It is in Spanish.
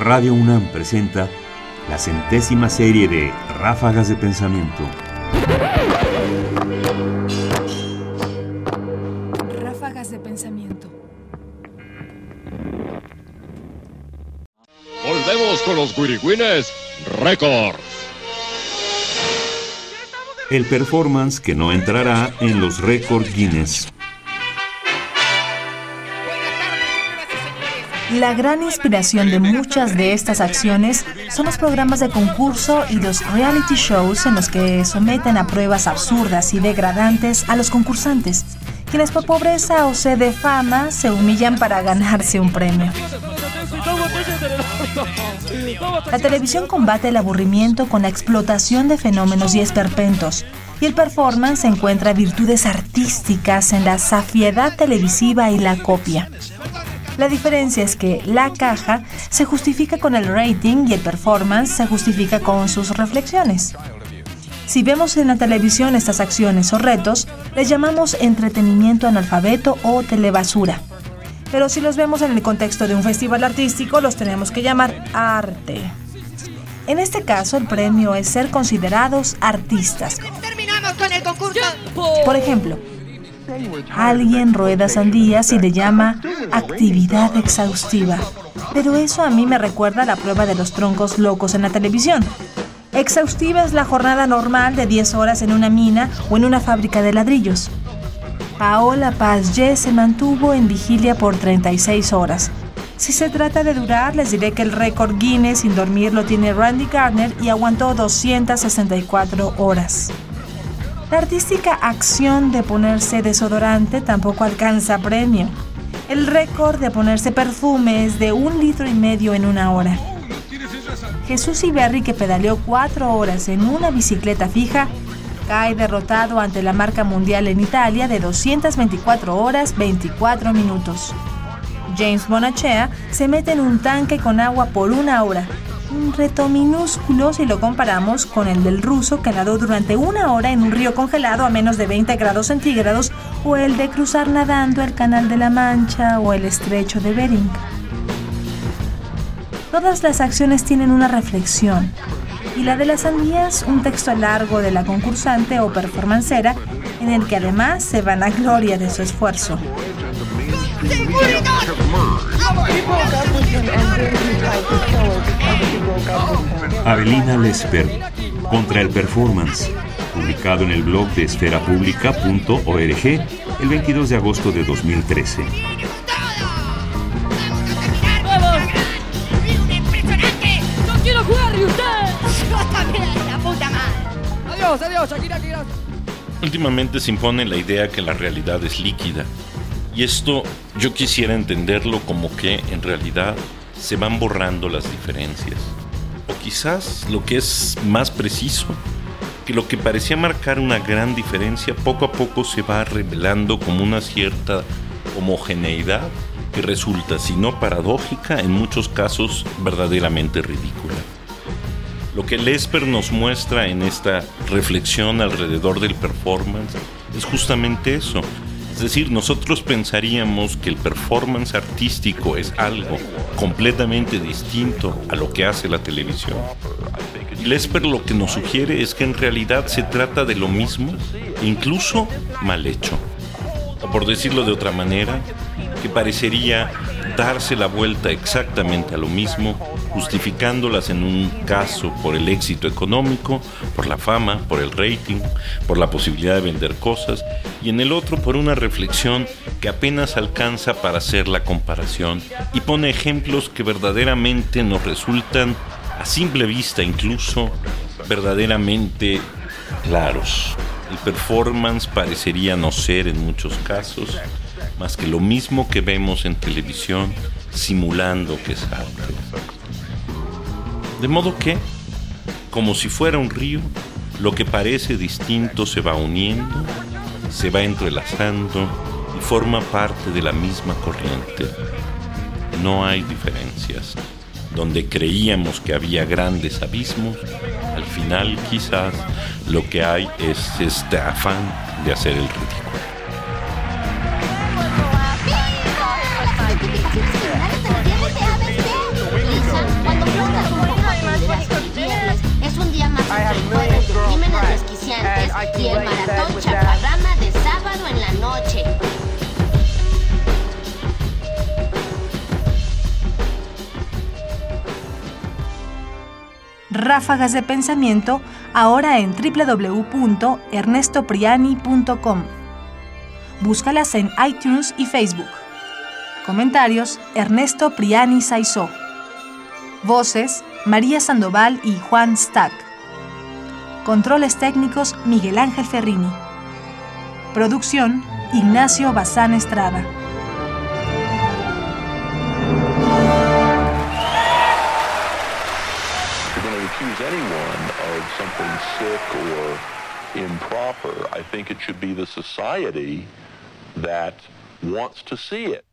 Radio UNAM presenta la centésima serie de Ráfagas de Pensamiento. Ráfagas de pensamiento. Volvemos con los Guirigüines Records. El performance que no entrará en los récord Guinness. La gran inspiración de muchas de estas acciones son los programas de concurso y los reality shows en los que someten a pruebas absurdas y degradantes a los concursantes, quienes por pobreza o sed de fama se humillan para ganarse un premio. La televisión combate el aburrimiento con la explotación de fenómenos y esperpentos, y el performance encuentra virtudes artísticas en la safiedad televisiva y la copia. La diferencia es que la caja se justifica con el rating y el performance se justifica con sus reflexiones. Si vemos en la televisión estas acciones o retos, les llamamos entretenimiento analfabeto o telebasura. Pero si los vemos en el contexto de un festival artístico, los tenemos que llamar arte. En este caso, el premio es ser considerados artistas. Terminamos con el concurso. Por ejemplo, alguien rueda sandías y le llama actividad exhaustiva. Pero eso a mí me recuerda a la prueba de los troncos locos en la televisión. Exhaustiva es la jornada normal de 10 horas en una mina o en una fábrica de ladrillos. Paola Paz Ye se mantuvo en vigilia por 36 horas. Si se trata de durar, les diré que el récord Guinness sin dormir lo tiene Randy Gardner y aguantó 264 horas. La artística acción de ponerse desodorante tampoco alcanza premio. El récord de ponerse perfume es de un litro y medio en una hora. Jesús Iberri, que pedaleó cuatro horas en una bicicleta fija, cae derrotado ante la marca mundial en Italia de 224 horas 24 minutos. James Bonachea se mete en un tanque con agua por una hora. Un reto minúsculo si lo comparamos con el del ruso que nadó durante una hora en un río congelado a menos de 20 grados centígrados o el de cruzar nadando el Canal de la Mancha o el Estrecho de Bering. Todas las acciones tienen una reflexión y la de las sandías un texto largo de la concursante o performancera en el que además se van a gloria de su esfuerzo. Avelina Lesper contra el performance, publicado en el blog de esferapublica.org el 22 de agosto de 2013. ¡No quiero jugar, y usted! Yo también, la puta madre. Adiós, adiós, Shakira, Shakira. Últimamente se impone la idea que la realidad es líquida. Y esto yo quisiera entenderlo como que en realidad se van borrando las diferencias. Quizás lo que es más preciso, que lo que parecía marcar una gran diferencia poco a poco se va revelando como una cierta homogeneidad que resulta, si no paradójica, en muchos casos verdaderamente ridícula. Lo que Lesper nos muestra en esta reflexión alrededor del performance es justamente eso. Es decir, nosotros pensaríamos que el performance artístico es algo completamente distinto a lo que hace la televisión. Lesper lo que nos sugiere es que en realidad se trata de lo mismo, incluso mal hecho. O por decirlo de otra manera, que parecería darse la vuelta exactamente a lo mismo, justificándolas en un caso por el éxito económico, por la fama, por el rating, por la posibilidad de vender cosas, y en el otro por una reflexión que apenas alcanza para hacer la comparación y pone ejemplos que verdaderamente nos resultan, a simple vista incluso, verdaderamente claros. El performance parecería no ser en muchos casos más que lo mismo que vemos en televisión simulando que es arte. De modo que, como si fuera un río, lo que parece distinto se va uniendo, se va entrelazando y forma parte de la misma corriente. No hay diferencias. Donde creíamos que había grandes abismos, al final quizás lo que hay es este afán de hacer el ridículo. Y el maratón chaparrama de sábado en la noche. Ráfagas de Pensamiento ahora en www.ernestopriani.com. Búscalas en iTunes y Facebook. Comentarios: Ernesto Priani Saizó. Voces: María Sandoval y Juan Stack. Controles técnicos: Miguel Ángel Ferrini. Producción: Ignacio Bazán Estrada. improper. I think it should be the society that wants to see it.